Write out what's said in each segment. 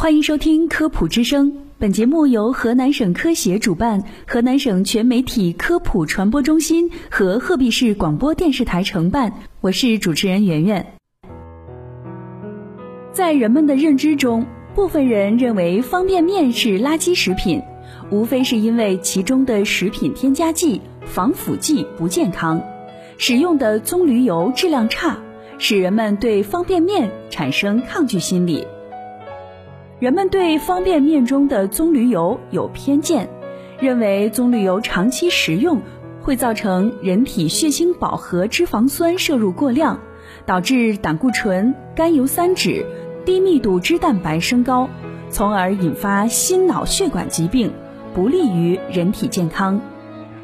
欢迎收听科普之声，本节目由河南省科协主办，河南省全媒体科普传播中心和鹤壁市广播电视台承办。我是主持人圆圆。在人们的认知中，部分人认为方便面是垃圾食品，无非是因为其中的食品添加剂、防腐剂不健康，使用的棕榈油质量差，使人们对方便面产生抗拒心理。人们对方便面中的棕榈油有偏见，认为棕榈油长期食用会造成人体血清饱和脂肪酸摄入过量，导致胆固醇、甘油三酯、低密度脂蛋白升高，从而引发心脑血管疾病，不利于人体健康。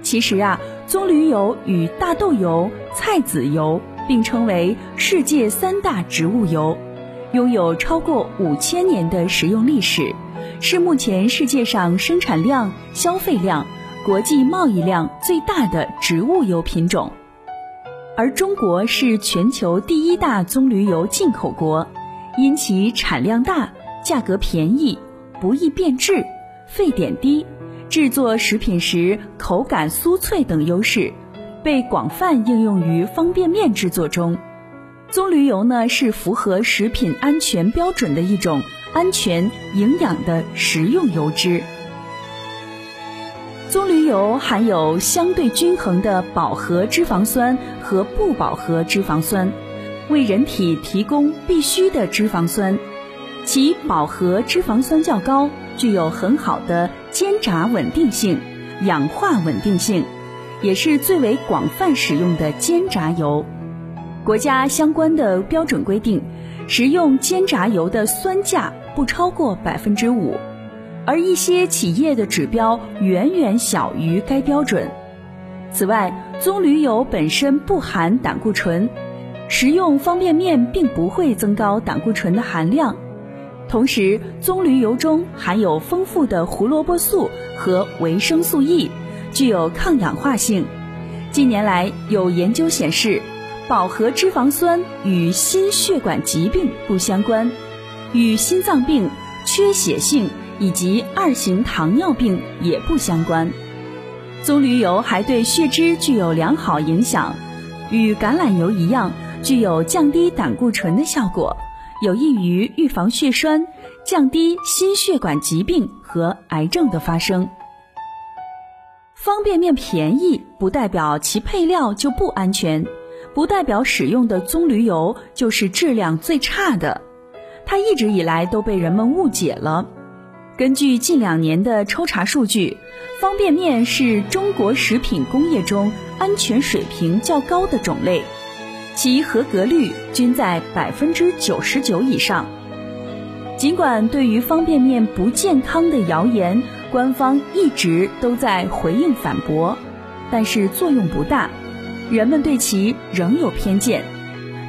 其实啊，棕榈油与大豆油、菜籽油并称为世界三大植物油。拥有超过五千年的食用历史，是目前世界上生产量、消费量、国际贸易量最大的植物油品种。而中国是全球第一大棕榈油进口国，因其产量大、价格便宜、不易变质、沸点低、制作食品时口感酥脆等优势，被广泛应用于方便面制作中。棕榈油呢是符合食品安全标准的一种安全营养的食用油脂。棕榈油含有相对均衡的饱和脂肪酸和不饱和脂肪酸，为人体提供必需的脂肪酸。其饱和脂肪酸较高，具有很好的煎炸稳定性、氧化稳定性，也是最为广泛使用的煎炸油。国家相关的标准规定，食用煎炸油的酸价不超过百分之五，而一些企业的指标远远小于该标准。此外，棕榈油本身不含胆固醇，食用方便面并不会增高胆固醇的含量。同时，棕榈油中含有丰富的胡萝卜素和维生素 E，具有抗氧化性。近年来有研究显示。饱和脂肪酸与心血管疾病不相关，与心脏病、缺血性以及二型糖尿病也不相关。棕榈油还对血脂具有良好影响，与橄榄油一样，具有降低胆固醇的效果，有益于预防血栓，降低心血管疾病和癌症的发生。方便面便宜，不代表其配料就不安全。不代表使用的棕榈油就是质量最差的，它一直以来都被人们误解了。根据近两年的抽查数据，方便面是中国食品工业中安全水平较高的种类，其合格率均在百分之九十九以上。尽管对于方便面不健康的谣言，官方一直都在回应反驳，但是作用不大。人们对其仍有偏见。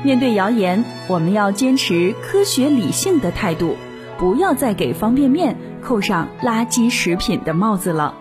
面对谣言，我们要坚持科学理性的态度，不要再给方便面扣上垃圾食品的帽子了。